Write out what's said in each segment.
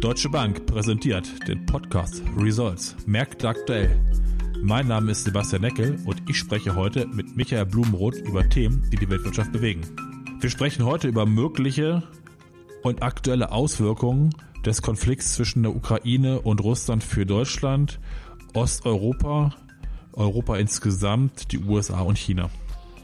Deutsche Bank präsentiert den Podcast Results Märkte aktuell. Mein Name ist Sebastian Neckel und ich spreche heute mit Michael Blumenroth über Themen, die die Weltwirtschaft bewegen. Wir sprechen heute über mögliche und aktuelle Auswirkungen des Konflikts zwischen der Ukraine und Russland für Deutschland, Osteuropa, Europa insgesamt, die USA und China.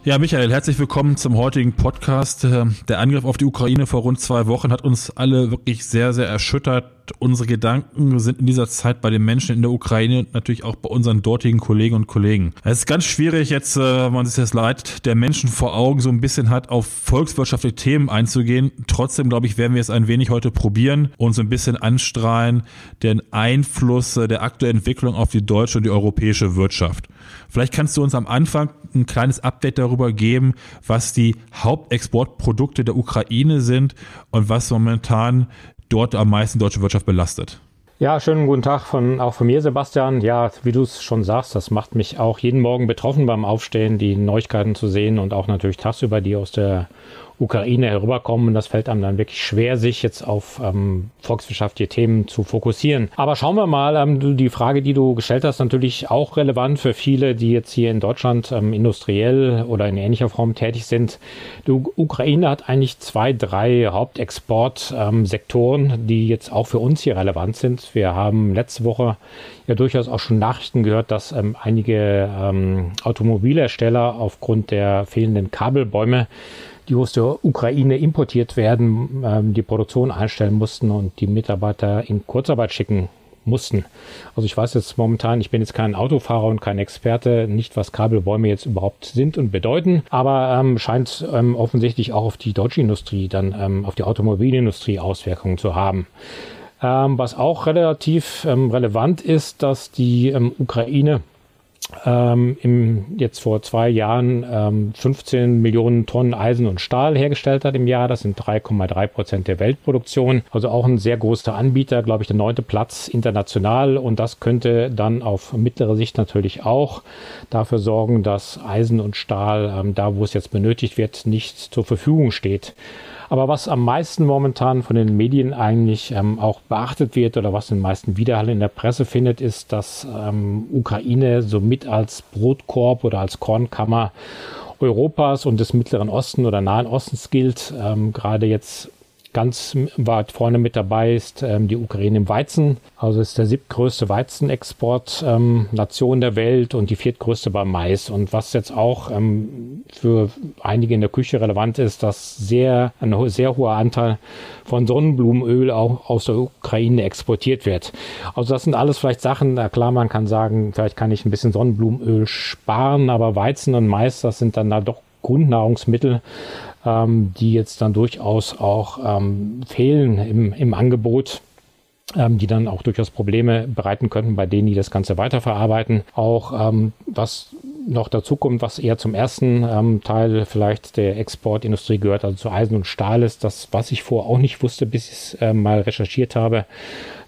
Ja, Michael, herzlich willkommen zum heutigen Podcast. Äh, der Angriff auf die Ukraine vor rund zwei Wochen hat uns alle wirklich sehr, sehr erschüttert. Unsere Gedanken sind in dieser Zeit bei den Menschen in der Ukraine und natürlich auch bei unseren dortigen Kollegen und Kollegen. Es ist ganz schwierig jetzt, äh, wenn man sich das Leid der Menschen vor Augen so ein bisschen hat, auf volkswirtschaftliche Themen einzugehen. Trotzdem, glaube ich, werden wir es ein wenig heute probieren und so ein bisschen anstrahlen den Einfluss äh, der aktuellen Entwicklung auf die deutsche und die europäische Wirtschaft. Vielleicht kannst du uns am Anfang ein kleines Update darüber geben, was die Hauptexportprodukte der Ukraine sind und was momentan dort am meisten deutsche Wirtschaft belastet. Ja, schönen guten Tag von, auch von mir, Sebastian. Ja, wie du es schon sagst, das macht mich auch jeden Morgen betroffen beim Aufstehen, die Neuigkeiten zu sehen und auch natürlich tagsüber die aus der Ukraine herüberkommen. Das fällt einem dann wirklich schwer, sich jetzt auf ähm, volkswirtschaftliche Themen zu fokussieren. Aber schauen wir mal, ähm, die Frage, die du gestellt hast, natürlich auch relevant für viele, die jetzt hier in Deutschland ähm, industriell oder in ähnlicher Form tätig sind. Die Ukraine hat eigentlich zwei, drei Hauptexportsektoren, ähm, die jetzt auch für uns hier relevant sind. Wir haben letzte Woche ja durchaus auch schon Nachrichten gehört, dass ähm, einige ähm, Automobilhersteller aufgrund der fehlenden Kabelbäume die aus der Ukraine importiert werden, ähm, die Produktion einstellen mussten und die Mitarbeiter in Kurzarbeit schicken mussten. Also ich weiß jetzt momentan, ich bin jetzt kein Autofahrer und kein Experte, nicht was Kabelbäume jetzt überhaupt sind und bedeuten, aber ähm, scheint ähm, offensichtlich auch auf die deutsche Industrie, dann ähm, auf die Automobilindustrie Auswirkungen zu haben. Ähm, was auch relativ ähm, relevant ist, dass die ähm, Ukraine ähm, im, jetzt vor zwei Jahren ähm, 15 Millionen Tonnen Eisen und Stahl hergestellt hat im Jahr. Das sind 3,3 Prozent der Weltproduktion. Also auch ein sehr großer Anbieter, glaube ich, der neunte Platz international. Und das könnte dann auf mittlere Sicht natürlich auch dafür sorgen, dass Eisen und Stahl ähm, da, wo es jetzt benötigt wird, nicht zur Verfügung steht. Aber was am meisten momentan von den Medien eigentlich ähm, auch beachtet wird oder was den meisten Widerhall in der Presse findet, ist, dass ähm, Ukraine somit als Brotkorb oder als Kornkammer Europas und des Mittleren Osten oder Nahen Ostens gilt. Ähm, gerade jetzt Ganz weit vorne mit dabei ist ähm, die Ukraine im Weizen. Also ist der siebtgrößte Weizenexportnation ähm, der Welt und die viertgrößte beim Mais. Und was jetzt auch ähm, für einige in der Küche relevant ist, dass sehr, ein sehr hoher Anteil von Sonnenblumenöl auch aus der Ukraine exportiert wird. Also das sind alles vielleicht Sachen, klar, man kann sagen, vielleicht kann ich ein bisschen Sonnenblumenöl sparen, aber Weizen und Mais, das sind dann da doch Grundnahrungsmittel, ähm, die jetzt dann durchaus auch ähm, fehlen im, im Angebot ähm, die dann auch durchaus Probleme bereiten könnten bei denen, die das Ganze weiterverarbeiten. Auch ähm, was noch dazu kommt, was eher zum ersten ähm, Teil vielleicht der Exportindustrie gehört, also zu Eisen und Stahl ist, das, was ich vorher auch nicht wusste, bis ich es äh, mal recherchiert habe,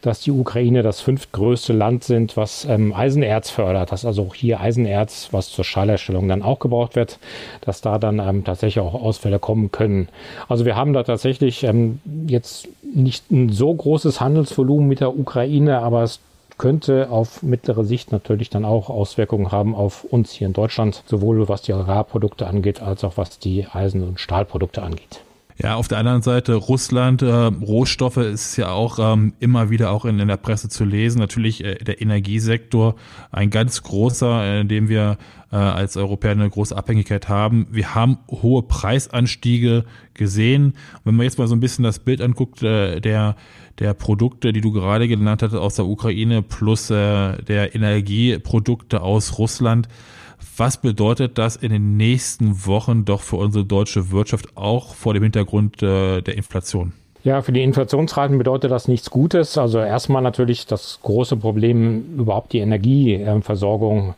dass die Ukraine das fünftgrößte Land sind, was ähm, Eisenerz fördert, dass also auch hier Eisenerz, was zur Stahlherstellung dann auch gebraucht wird, dass da dann ähm, tatsächlich auch Ausfälle kommen können. Also wir haben da tatsächlich ähm, jetzt nicht ein so großes Handelsvolumen mit der Ukraine, aber es könnte auf mittlere Sicht natürlich dann auch Auswirkungen haben auf uns hier in Deutschland, sowohl was die Agrarprodukte angeht, als auch was die Eisen- und Stahlprodukte angeht. Ja, auf der anderen Seite Russland, äh, Rohstoffe ist ja auch ähm, immer wieder auch in, in der Presse zu lesen. Natürlich äh, der Energiesektor, ein ganz großer, in dem wir äh, als Europäer eine große Abhängigkeit haben. Wir haben hohe Preisanstiege gesehen. Wenn man jetzt mal so ein bisschen das Bild anguckt, äh, der der Produkte, die du gerade genannt hast aus der Ukraine plus äh, der Energieprodukte aus Russland, was bedeutet das in den nächsten Wochen doch für unsere deutsche Wirtschaft auch vor dem Hintergrund äh, der Inflation? Ja, für die Inflationsraten bedeutet das nichts Gutes. Also erstmal natürlich das große Problem überhaupt die Energieversorgung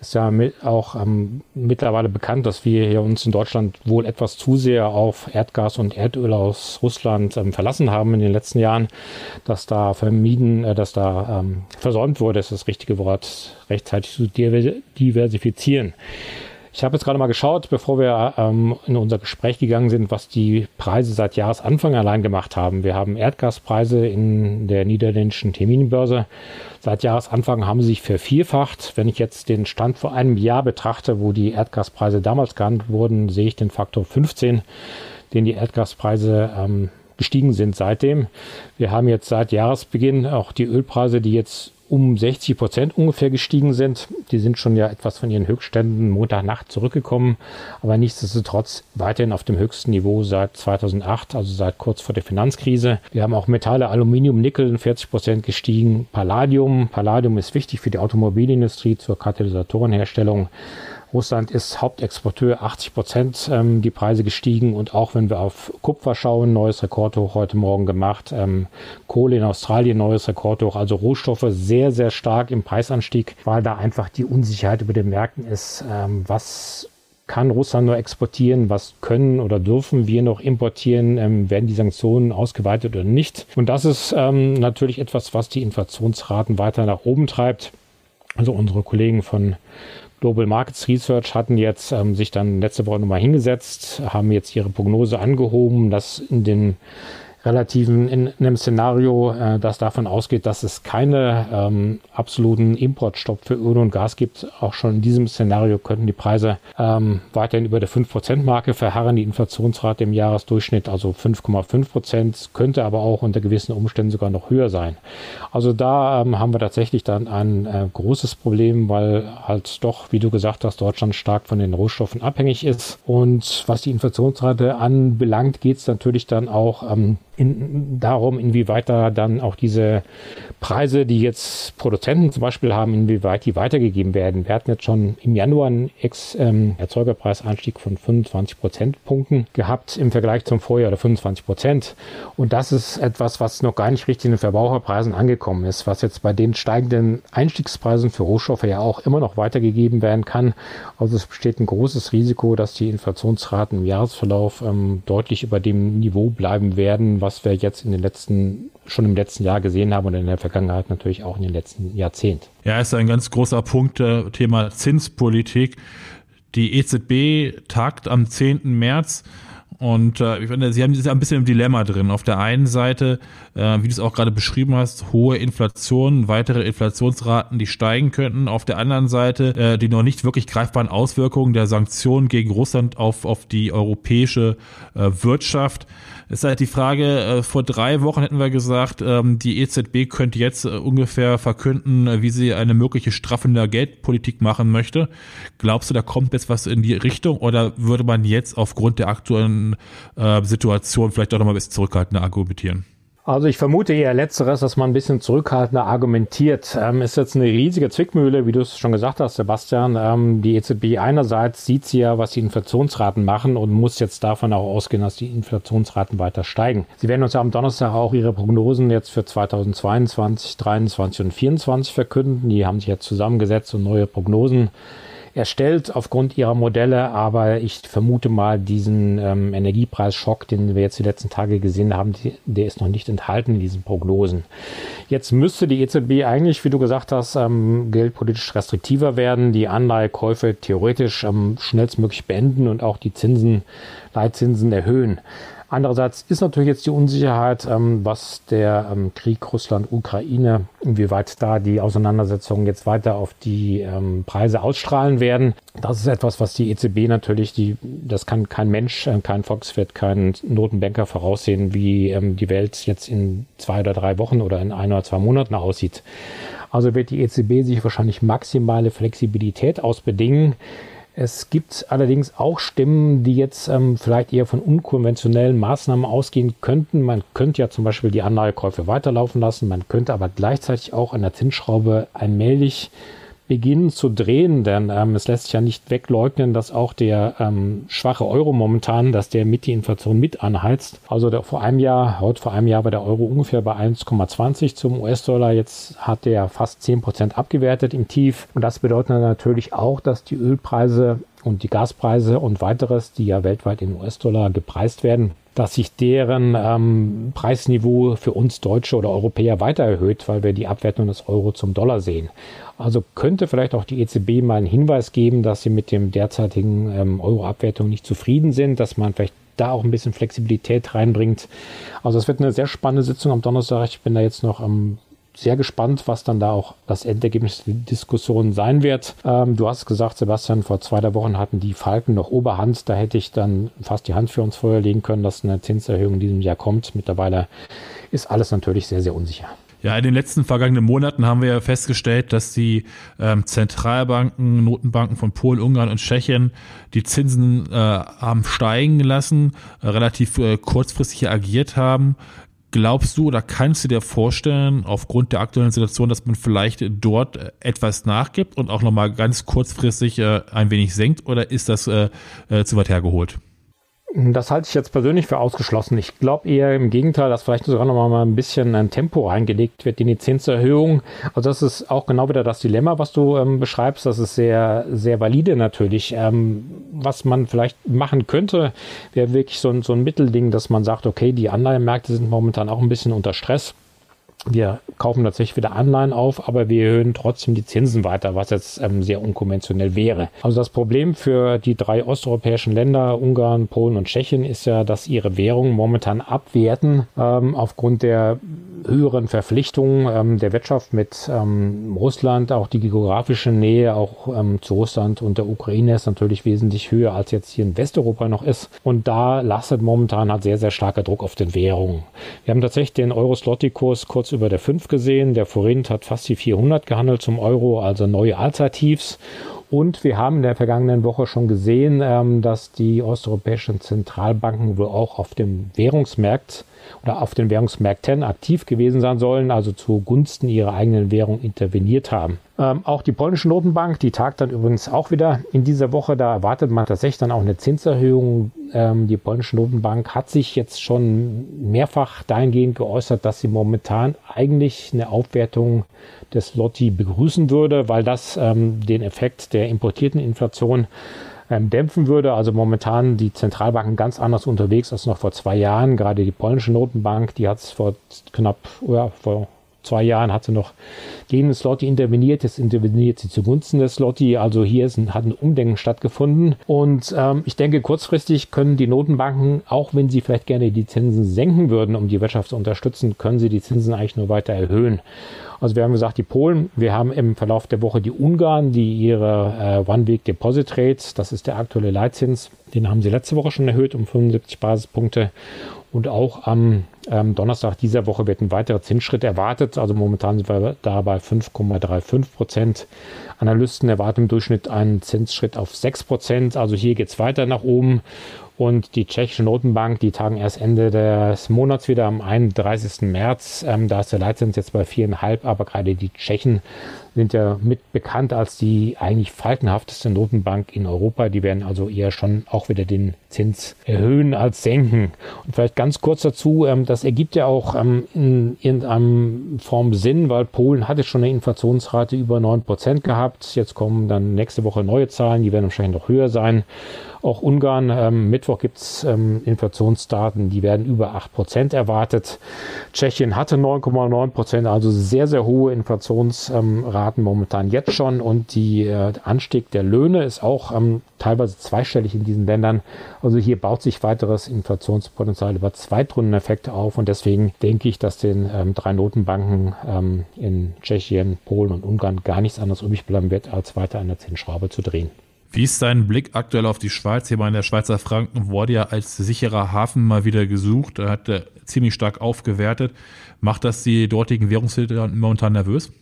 ist ja auch ähm, mittlerweile bekannt, dass wir hier uns in Deutschland wohl etwas zu sehr auf Erdgas und Erdöl aus Russland ähm, verlassen haben in den letzten Jahren, dass da vermieden, äh, dass da ähm, versäumt wurde, ist das richtige Wort, rechtzeitig zu diversifizieren. Ich habe jetzt gerade mal geschaut, bevor wir ähm, in unser Gespräch gegangen sind, was die Preise seit Jahresanfang allein gemacht haben. Wir haben Erdgaspreise in der niederländischen Terminbörse. Seit Jahresanfang haben sie sich vervierfacht. Wenn ich jetzt den Stand vor einem Jahr betrachte, wo die Erdgaspreise damals gehandelt wurden, sehe ich den Faktor 15, den die Erdgaspreise ähm, gestiegen sind seitdem. Wir haben jetzt seit Jahresbeginn auch die Ölpreise, die jetzt um 60 Prozent ungefähr gestiegen sind. Die sind schon ja etwas von ihren Höchstständen Montagnacht zurückgekommen, aber nichtsdestotrotz weiterhin auf dem höchsten Niveau seit 2008, also seit kurz vor der Finanzkrise. Wir haben auch Metalle, Aluminium, Nickel 40 Prozent gestiegen. Palladium, Palladium ist wichtig für die Automobilindustrie zur Katalysatorenherstellung. Russland ist Hauptexporteur, 80 Prozent ähm, die Preise gestiegen und auch wenn wir auf Kupfer schauen, neues Rekordhoch heute Morgen gemacht, ähm, Kohle in Australien, neues Rekordhoch, also Rohstoffe sehr, sehr stark im Preisanstieg, weil da einfach die Unsicherheit über den Märkten ist, ähm, was kann Russland nur exportieren, was können oder dürfen wir noch importieren, ähm, werden die Sanktionen ausgeweitet oder nicht. Und das ist ähm, natürlich etwas, was die Inflationsraten weiter nach oben treibt. Also unsere Kollegen von Global Markets Research hatten jetzt ähm, sich dann letzte Woche nochmal hingesetzt, haben jetzt ihre Prognose angehoben, dass in den relativen in, in einem Szenario, äh, das davon ausgeht, dass es keine ähm, absoluten Importstopp für Öl und Gas gibt. Auch schon in diesem Szenario könnten die Preise ähm, weiterhin über der 5%-Marke verharren. Die Inflationsrate im Jahresdurchschnitt, also 5,5% könnte aber auch unter gewissen Umständen sogar noch höher sein. Also da ähm, haben wir tatsächlich dann ein äh, großes Problem, weil halt doch, wie du gesagt hast, Deutschland stark von den Rohstoffen abhängig ist. Und was die Inflationsrate anbelangt, geht es natürlich dann auch ähm, in, darum, inwieweit da dann auch diese Preise, die jetzt Produzenten zum Beispiel haben, inwieweit die weitergegeben werden. Wir hatten jetzt schon im Januar einen Ex, ähm, Erzeugerpreisanstieg von 25 Prozentpunkten gehabt im Vergleich zum Vorjahr oder 25 Prozent. Und das ist etwas, was noch gar nicht richtig in den Verbraucherpreisen angekommen ist, was jetzt bei den steigenden Einstiegspreisen für Rohstoffe ja auch immer noch weitergegeben werden kann. Also es besteht ein großes Risiko, dass die Inflationsraten im Jahresverlauf ähm, deutlich über dem Niveau bleiben werden, was was wir jetzt in den letzten, schon im letzten Jahr gesehen haben und in der Vergangenheit natürlich auch in den letzten Jahrzehnt. Ja, ist ein ganz großer Punkt, äh, Thema Zinspolitik. Die EZB tagt am 10. März. Und äh, ich finde, sie haben sich ein bisschen im Dilemma drin. Auf der einen Seite, äh, wie du es auch gerade beschrieben hast, hohe Inflation, weitere Inflationsraten, die steigen könnten. Auf der anderen Seite äh, die noch nicht wirklich greifbaren Auswirkungen der Sanktionen gegen Russland auf, auf die europäische äh, Wirtschaft ist halt die Frage, äh, vor drei Wochen hätten wir gesagt, ähm, die EZB könnte jetzt äh, ungefähr verkünden, äh, wie sie eine mögliche straffende Geldpolitik machen möchte. Glaubst du, da kommt jetzt was in die Richtung oder würde man jetzt aufgrund der aktuellen äh, Situation vielleicht auch nochmal ein bisschen zurückhaltender argumentieren? Also ich vermute eher letzteres, dass man ein bisschen zurückhaltender argumentiert. Ähm, ist jetzt eine riesige Zwickmühle, wie du es schon gesagt hast, Sebastian. Ähm, die EZB einerseits sieht sie ja, was die Inflationsraten machen und muss jetzt davon auch ausgehen, dass die Inflationsraten weiter steigen. Sie werden uns ja am Donnerstag auch ihre Prognosen jetzt für 2022, 2023 und 2024 verkünden. Die haben sich jetzt zusammengesetzt und neue Prognosen erstellt aufgrund ihrer Modelle, aber ich vermute mal, diesen ähm, Energiepreisschock, den wir jetzt die letzten Tage gesehen haben, die, der ist noch nicht enthalten in diesen Prognosen. Jetzt müsste die EZB eigentlich, wie du gesagt hast, ähm, geldpolitisch restriktiver werden, die Anleihekäufe theoretisch ähm, schnellstmöglich beenden und auch die Zinsen, Leitzinsen erhöhen. Andererseits ist natürlich jetzt die Unsicherheit, ähm, was der ähm, Krieg Russland-Ukraine, inwieweit da die Auseinandersetzungen jetzt weiter auf die ähm, Preise ausstrahlen werden. Das ist etwas, was die EZB natürlich, die, das kann kein Mensch, äh, kein Volkswirt, kein Notenbanker voraussehen, wie die Welt jetzt in zwei oder drei Wochen oder in ein oder zwei Monaten aussieht. Also wird die EZB sich wahrscheinlich maximale Flexibilität ausbedingen. Es gibt allerdings auch Stimmen, die jetzt ähm, vielleicht eher von unkonventionellen Maßnahmen ausgehen könnten. Man könnte ja zum Beispiel die Anleihekäufe weiterlaufen lassen, man könnte aber gleichzeitig auch an der Zinsschraube allmählich beginnen zu drehen, denn ähm, es lässt sich ja nicht wegleugnen, dass auch der ähm, schwache Euro momentan, dass der mit die Inflation mit anheizt. Also der, vor einem Jahr, heute vor einem Jahr war der Euro ungefähr bei 1,20 zum US-Dollar. Jetzt hat der fast 10 Prozent abgewertet im Tief. Und das bedeutet natürlich auch, dass die Ölpreise und die Gaspreise und weiteres, die ja weltweit in US-Dollar gepreist werden, dass sich deren ähm, Preisniveau für uns Deutsche oder Europäer weiter erhöht, weil wir die Abwertung des Euro zum Dollar sehen. Also könnte vielleicht auch die EZB mal einen Hinweis geben, dass sie mit dem derzeitigen ähm, Euro-Abwertung nicht zufrieden sind, dass man vielleicht da auch ein bisschen Flexibilität reinbringt. Also es wird eine sehr spannende Sitzung am Donnerstag. Ich bin da jetzt noch am sehr gespannt, was dann da auch das Endergebnis der Diskussion sein wird. Ähm, du hast gesagt, Sebastian, vor zwei drei Wochen hatten die Falken noch Oberhand. Da hätte ich dann fast die Hand für uns Feuer legen können, dass eine Zinserhöhung in diesem Jahr kommt. Mittlerweile ist alles natürlich sehr, sehr unsicher. Ja, in den letzten vergangenen Monaten haben wir ja festgestellt, dass die ähm, Zentralbanken, Notenbanken von Polen, Ungarn und Tschechien die Zinsen äh, haben steigen lassen, äh, relativ äh, kurzfristig agiert haben. Glaubst du oder kannst du dir vorstellen, aufgrund der aktuellen Situation, dass man vielleicht dort etwas nachgibt und auch nochmal ganz kurzfristig äh, ein wenig senkt oder ist das äh, äh, zu weit hergeholt? Das halte ich jetzt persönlich für ausgeschlossen. Ich glaube eher im Gegenteil, dass vielleicht sogar noch mal ein bisschen ein Tempo reingelegt wird in die Zinserhöhung. Also das ist auch genau wieder das Dilemma, was du ähm, beschreibst. Das ist sehr, sehr valide natürlich. Ähm, was man vielleicht machen könnte, wäre wirklich so ein, so ein Mittelding, dass man sagt, okay, die Anleihenmärkte sind momentan auch ein bisschen unter Stress wir kaufen tatsächlich wieder Anleihen auf, aber wir erhöhen trotzdem die Zinsen weiter, was jetzt ähm, sehr unkonventionell wäre. Also das Problem für die drei osteuropäischen Länder, Ungarn, Polen und Tschechien, ist ja, dass ihre Währungen momentan abwerten ähm, aufgrund der höheren Verpflichtungen ähm, der Wirtschaft mit ähm, Russland. Auch die geografische Nähe auch ähm, zu Russland und der Ukraine ist natürlich wesentlich höher, als jetzt hier in Westeuropa noch ist. Und da lastet momentan halt sehr, sehr starker Druck auf den Währungen. Wir haben tatsächlich den Euro-Slotty-Kurs kurz über der 5 gesehen. Der Forint hat fast die 400 gehandelt zum Euro, also neue Allzeittiefs. Und wir haben in der vergangenen Woche schon gesehen, ähm, dass die osteuropäischen Zentralbanken wohl auch auf dem Währungsmarkt oder auf den Währungsmärkten aktiv gewesen sein sollen, also zugunsten ihrer eigenen Währung interveniert haben. Ähm, auch die polnische Notenbank, die tagt dann übrigens auch wieder in dieser Woche. Da erwartet man tatsächlich dann auch eine Zinserhöhung. Ähm, die polnische Notenbank hat sich jetzt schon mehrfach dahingehend geäußert, dass sie momentan eigentlich eine Aufwertung des Lotti begrüßen würde, weil das ähm, den Effekt der importierten Inflation ähm, dämpfen würde. Also momentan die Zentralbanken ganz anders unterwegs als noch vor zwei Jahren. Gerade die polnische Notenbank, die hat es vor knapp, ja, vor zwei Jahren hat sie noch gegen Slotty interveniert, jetzt interveniert sie zugunsten des Slotty. Also hier ist ein, hat ein Umdenken stattgefunden. Und ähm, ich denke, kurzfristig können die Notenbanken, auch wenn sie vielleicht gerne die Zinsen senken würden, um die Wirtschaft zu unterstützen, können sie die Zinsen eigentlich nur weiter erhöhen. Also wir haben gesagt, die Polen, wir haben im Verlauf der Woche die Ungarn, die ihre äh, One-Week-Deposit Rates, das ist der aktuelle Leitzins, den haben sie letzte Woche schon erhöht um 75 Basispunkte. Und auch am ähm, Donnerstag dieser Woche wird ein weiterer Zinsschritt erwartet. Also momentan sind wir da bei 5,35 Prozent. Analysten erwarten im Durchschnitt einen Zinsschritt auf 6 Prozent. Also hier geht es weiter nach oben. Und die tschechische Notenbank, die tagen erst Ende des Monats wieder am 31. März. Ähm, da ist der Leitzins jetzt bei 4,5, aber gerade die Tschechen sind ja mit bekannt als die eigentlich falkenhafteste Notenbank in Europa. Die werden also eher schon auch wieder den Zins erhöhen als senken. Und vielleicht ganz kurz dazu, ähm, das ergibt ja auch ähm, in irgendeinem Form Sinn, weil Polen hatte schon eine Inflationsrate über 9% gehabt. Jetzt kommen dann nächste Woche neue Zahlen, die werden wahrscheinlich noch höher sein. Auch Ungarn, ähm, Mittwoch gibt's ähm, Inflationsdaten, die werden über 8% erwartet. Tschechien hatte 9,9%, also sehr, sehr hohe Inflationsraten momentan jetzt schon. Und die äh, Anstieg der Löhne ist auch ähm, teilweise zweistellig in diesen Ländern. Also hier baut sich weiteres Inflationspotenzial über Zweitrundeneffekte auf. Und deswegen denke ich, dass den ähm, drei Notenbanken ähm, in Tschechien, Polen und Ungarn gar nichts anderes übrig bleiben wird, als weiter an der Zinsschraube zu drehen. Wie ist dein Blick aktuell auf die Schweiz? Hier in der Schweizer Franken wurde ja als sicherer Hafen mal wieder gesucht. Er hat er ziemlich stark aufgewertet. Macht das die dortigen Währungshüter momentan nervös?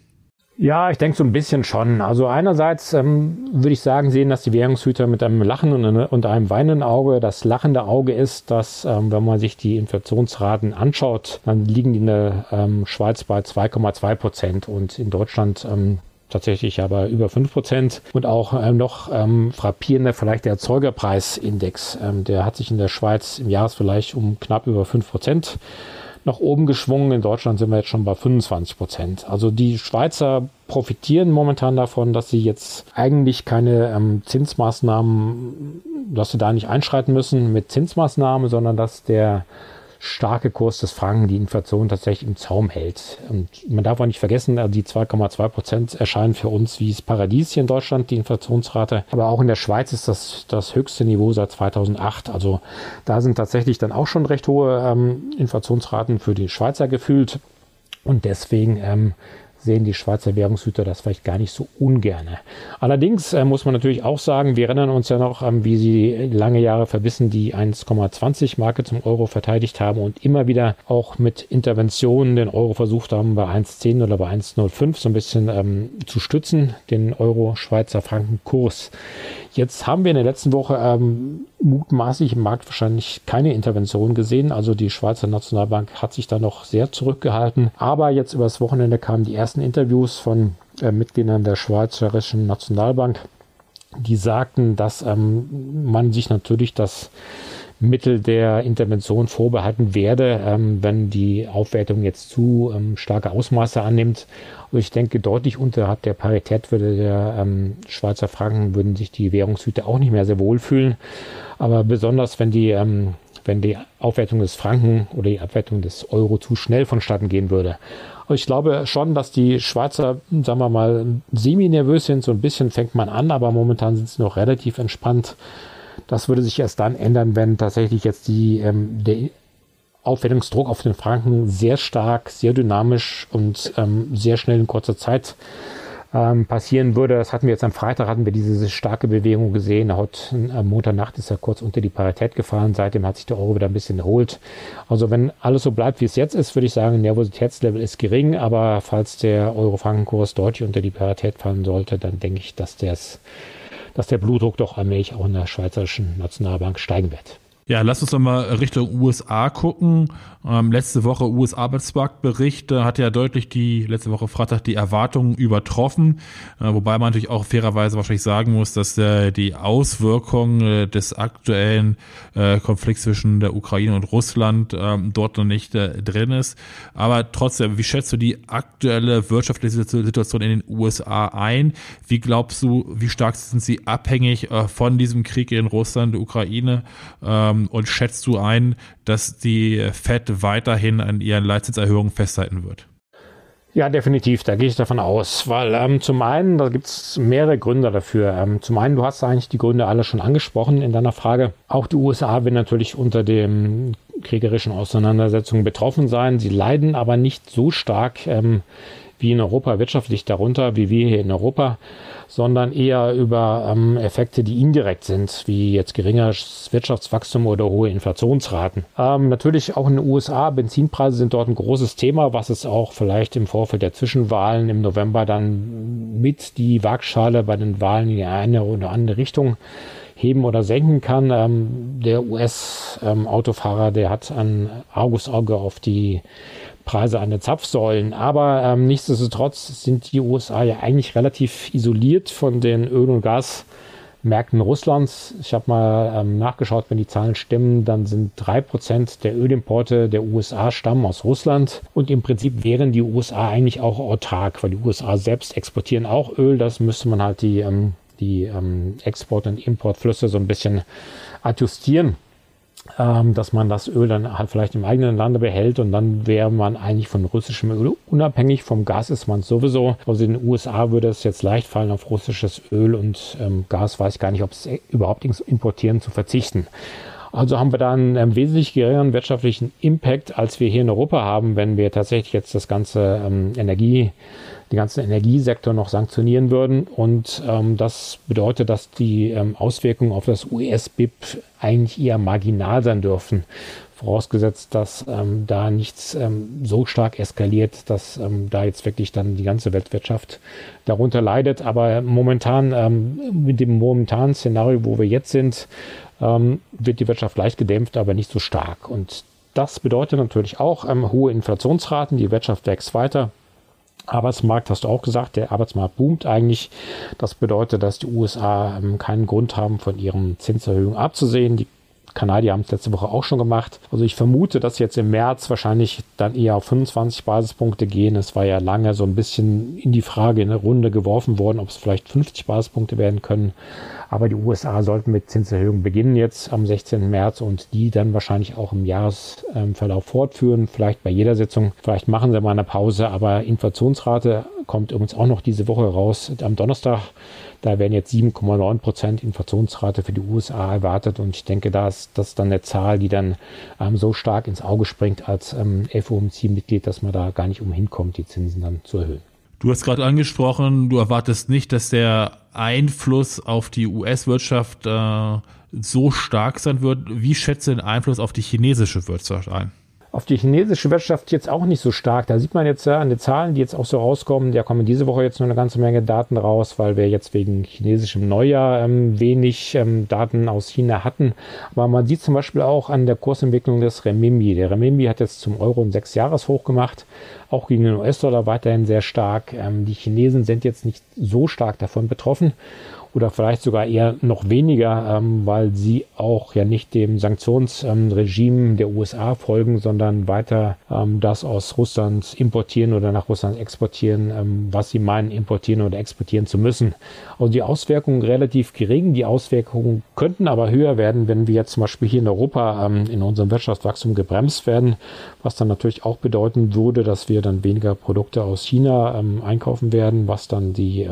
Ja, ich denke so ein bisschen schon. Also einerseits ähm, würde ich sagen, sehen, dass die Währungshüter mit einem lachenden und einem weinenden Auge. Das lachende Auge ist, dass ähm, wenn man sich die Inflationsraten anschaut, dann liegen die in der ähm, Schweiz bei 2,2 Prozent und in Deutschland ähm, tatsächlich aber über 5% und auch ähm, noch ähm, frappierender vielleicht der Erzeugerpreisindex. Ähm, der hat sich in der Schweiz im Jahresvergleich um knapp über 5% nach oben geschwungen. In Deutschland sind wir jetzt schon bei 25 Prozent. Also die Schweizer profitieren momentan davon, dass sie jetzt eigentlich keine ähm, Zinsmaßnahmen, dass sie da nicht einschreiten müssen mit Zinsmaßnahmen, sondern dass der starke Kurs des Franken die Inflation tatsächlich im Zaum hält. Und man darf auch nicht vergessen, also die 2,2 Prozent erscheinen für uns wie das Paradies hier in Deutschland, die Inflationsrate. Aber auch in der Schweiz ist das das höchste Niveau seit 2008. Also da sind tatsächlich dann auch schon recht hohe ähm, Inflationsraten für die Schweizer gefühlt. Und deswegen ähm, sehen die Schweizer Währungshüter das vielleicht gar nicht so ungerne. Allerdings äh, muss man natürlich auch sagen, wir erinnern uns ja noch, ähm, wie sie lange Jahre verbissen die 1,20 Marke zum Euro verteidigt haben und immer wieder auch mit Interventionen den Euro versucht haben, bei 1,10 oder bei 1,05 so ein bisschen ähm, zu stützen, den Euro-Schweizer Franken-Kurs. Jetzt haben wir in der letzten Woche ähm, mutmaßlich im Markt wahrscheinlich keine Intervention gesehen. Also die Schweizer Nationalbank hat sich da noch sehr zurückgehalten. Aber jetzt übers Wochenende kamen die ersten Interviews von äh, Mitgliedern der Schweizerischen Nationalbank, die sagten, dass ähm, man sich natürlich das Mittel der Intervention vorbehalten werde, ähm, wenn die Aufwertung jetzt zu ähm, starke Ausmaße annimmt. Also ich denke, deutlich unterhalb der Parität würde der ähm, Schweizer Franken, würden sich die Währungshüter auch nicht mehr sehr wohlfühlen. Aber besonders, wenn die, ähm, wenn die Aufwertung des Franken oder die Abwertung des Euro zu schnell vonstatten gehen würde. Also ich glaube schon, dass die Schweizer, sagen wir mal, semi-nervös sind. So ein bisschen fängt man an, aber momentan sind sie noch relativ entspannt. Das würde sich erst dann ändern, wenn tatsächlich jetzt die, ähm, der Aufwertungsdruck auf den Franken sehr stark, sehr dynamisch und ähm, sehr schnell in kurzer Zeit ähm, passieren würde. Das hatten wir jetzt am Freitag, hatten wir diese starke Bewegung gesehen. Heute am Montagnacht ist er kurz unter die Parität gefallen. Seitdem hat sich der Euro wieder ein bisschen erholt. Also wenn alles so bleibt, wie es jetzt ist, würde ich sagen, Nervositätslevel ist gering. Aber falls der Euro-Frankenkurs deutlich unter die Parität fallen sollte, dann denke ich, dass das dass der Blutdruck doch allmählich auch in der Schweizerischen Nationalbank steigen wird. Ja, lass uns doch mal Richtung USA gucken. Ähm, letzte Woche US-Arbeitsmarktbericht hat ja deutlich die, letzte Woche Freitag die Erwartungen übertroffen. Äh, wobei man natürlich auch fairerweise wahrscheinlich sagen muss, dass äh, die Auswirkungen äh, des aktuellen äh, Konflikts zwischen der Ukraine und Russland ähm, dort noch nicht äh, drin ist. Aber trotzdem, wie schätzt du die aktuelle wirtschaftliche Situation in den USA ein? Wie glaubst du, wie stark sind sie abhängig von diesem Krieg in Russland, der Ukraine? Ähm, ähm, und schätzt du ein, dass die Fed weiterhin an ihren Leitzinserhöhungen festhalten wird? Ja, definitiv, da gehe ich davon aus, weil ähm, zum einen, da gibt es mehrere Gründe dafür. Ähm, zum einen, du hast eigentlich die Gründe alle schon angesprochen in deiner Frage. Auch die USA werden natürlich unter den kriegerischen Auseinandersetzungen betroffen sein. Sie leiden aber nicht so stark ähm, wie in Europa wirtschaftlich darunter, wie wir hier in Europa, sondern eher über ähm, Effekte, die indirekt sind, wie jetzt geringeres Wirtschaftswachstum oder hohe Inflationsraten. Ähm, natürlich auch in den USA, Benzinpreise sind dort ein großes Thema, was es auch vielleicht im Vorfeld der Zwischenwahlen im November dann mit die Waagschale bei den Wahlen in die eine oder andere Richtung heben oder senken kann. Ähm, der US-Autofahrer, ähm, der hat ein Argusauge auf die Preise an den Zapfsäulen. Aber ähm, nichtsdestotrotz sind die USA ja eigentlich relativ isoliert von den Öl- und Gasmärkten Russlands. Ich habe mal ähm, nachgeschaut, wenn die Zahlen stimmen, dann sind drei Prozent der Ölimporte der USA stammen aus Russland. Und im Prinzip wären die USA eigentlich auch autark, weil die USA selbst exportieren auch Öl. Das müsste man halt die, ähm, die ähm, Export- und Importflüsse so ein bisschen adjustieren dass man das Öl dann halt vielleicht im eigenen Lande behält und dann wäre man eigentlich von russischem Öl unabhängig. Vom Gas ist man sowieso. Also in den USA würde es jetzt leicht fallen, auf russisches Öl und ähm, Gas weiß ich gar nicht, ob es überhaupt importieren zu verzichten. Also haben wir da einen, einen wesentlich geringeren wirtschaftlichen Impact, als wir hier in Europa haben, wenn wir tatsächlich jetzt das ganze ähm, Energie den ganzen Energiesektor noch sanktionieren würden. Und ähm, das bedeutet, dass die ähm, Auswirkungen auf das US-BIP eigentlich eher marginal sein dürfen. Vorausgesetzt, dass ähm, da nichts ähm, so stark eskaliert, dass ähm, da jetzt wirklich dann die ganze Weltwirtschaft darunter leidet. Aber momentan, ähm, mit dem momentanen Szenario, wo wir jetzt sind, wird die Wirtschaft leicht gedämpft, aber nicht so stark. Und das bedeutet natürlich auch ähm, hohe Inflationsraten. Die Wirtschaft wächst weiter. Arbeitsmarkt, hast du auch gesagt, der Arbeitsmarkt boomt eigentlich. Das bedeutet, dass die USA ähm, keinen Grund haben, von ihren Zinserhöhungen abzusehen. Die Kanadier haben es letzte Woche auch schon gemacht. Also ich vermute, dass jetzt im März wahrscheinlich dann eher auf 25 Basispunkte gehen. Es war ja lange so ein bisschen in die Frage in der Runde geworfen worden, ob es vielleicht 50 Basispunkte werden können. Aber die USA sollten mit Zinserhöhungen beginnen jetzt am 16. März und die dann wahrscheinlich auch im Jahresverlauf fortführen. Vielleicht bei jeder Sitzung. Vielleicht machen sie mal eine Pause. Aber Inflationsrate kommt übrigens auch noch diese Woche raus am Donnerstag. Da werden jetzt 7,9 Prozent Inflationsrate für die USA erwartet und ich denke, da ist das dann eine Zahl, die dann ähm, so stark ins Auge springt als ähm, FOMC-Mitglied, dass man da gar nicht umhin kommt, die Zinsen dann zu erhöhen. Du hast gerade angesprochen, du erwartest nicht, dass der Einfluss auf die US-Wirtschaft äh, so stark sein wird. Wie schätzt du den Einfluss auf die chinesische Wirtschaft ein? Auf die chinesische Wirtschaft jetzt auch nicht so stark. Da sieht man jetzt ja an den Zahlen, die jetzt auch so rauskommen, da kommen diese Woche jetzt nur eine ganze Menge Daten raus, weil wir jetzt wegen chinesischem Neujahr ähm, wenig ähm, Daten aus China hatten. Aber man sieht zum Beispiel auch an der Kursentwicklung des Renminbi. Der Renminbi hat jetzt zum Euro ein sechs Jahres hoch gemacht, auch gegen den US-Dollar weiterhin sehr stark. Ähm, die Chinesen sind jetzt nicht so stark davon betroffen oder vielleicht sogar eher noch weniger, ähm, weil sie auch ja nicht dem Sanktionsregime ähm, der USA folgen, sondern weiter ähm, das aus Russland importieren oder nach Russland exportieren, ähm, was sie meinen, importieren oder exportieren zu müssen. Also die Auswirkungen relativ gering. Die Auswirkungen könnten aber höher werden, wenn wir jetzt zum Beispiel hier in Europa ähm, in unserem Wirtschaftswachstum gebremst werden, was dann natürlich auch bedeuten würde, dass wir dann weniger Produkte aus China ähm, einkaufen werden, was dann die,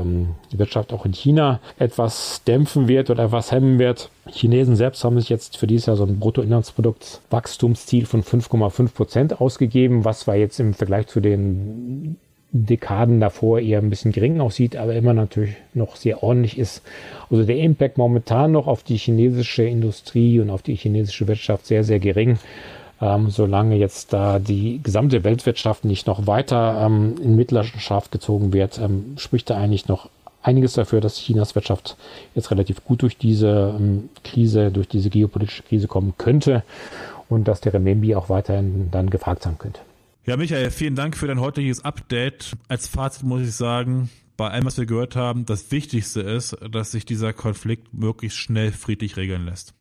die Wirtschaft auch in China etwas dämpfen wird oder etwas hemmen wird. Chinesen selbst haben sich jetzt für dieses Jahr so ein Bruttoinlandsproduktswachstumsziel von 5,5 Prozent ausgegeben, was zwar jetzt im Vergleich zu den Dekaden davor eher ein bisschen gering aussieht, aber immer natürlich noch sehr ordentlich ist. Also der Impact momentan noch auf die chinesische Industrie und auf die chinesische Wirtschaft sehr, sehr gering. Ähm, solange jetzt da die gesamte Weltwirtschaft nicht noch weiter ähm, in Mitleidenschaft gezogen wird, ähm, spricht da eigentlich noch einiges dafür, dass Chinas Wirtschaft jetzt relativ gut durch diese ähm, Krise, durch diese geopolitische Krise kommen könnte und dass der Renminbi auch weiterhin dann gefragt sein könnte. Ja, Michael, vielen Dank für dein heutiges Update. Als Fazit muss ich sagen, bei allem, was wir gehört haben, das Wichtigste ist, dass sich dieser Konflikt möglichst schnell friedlich regeln lässt.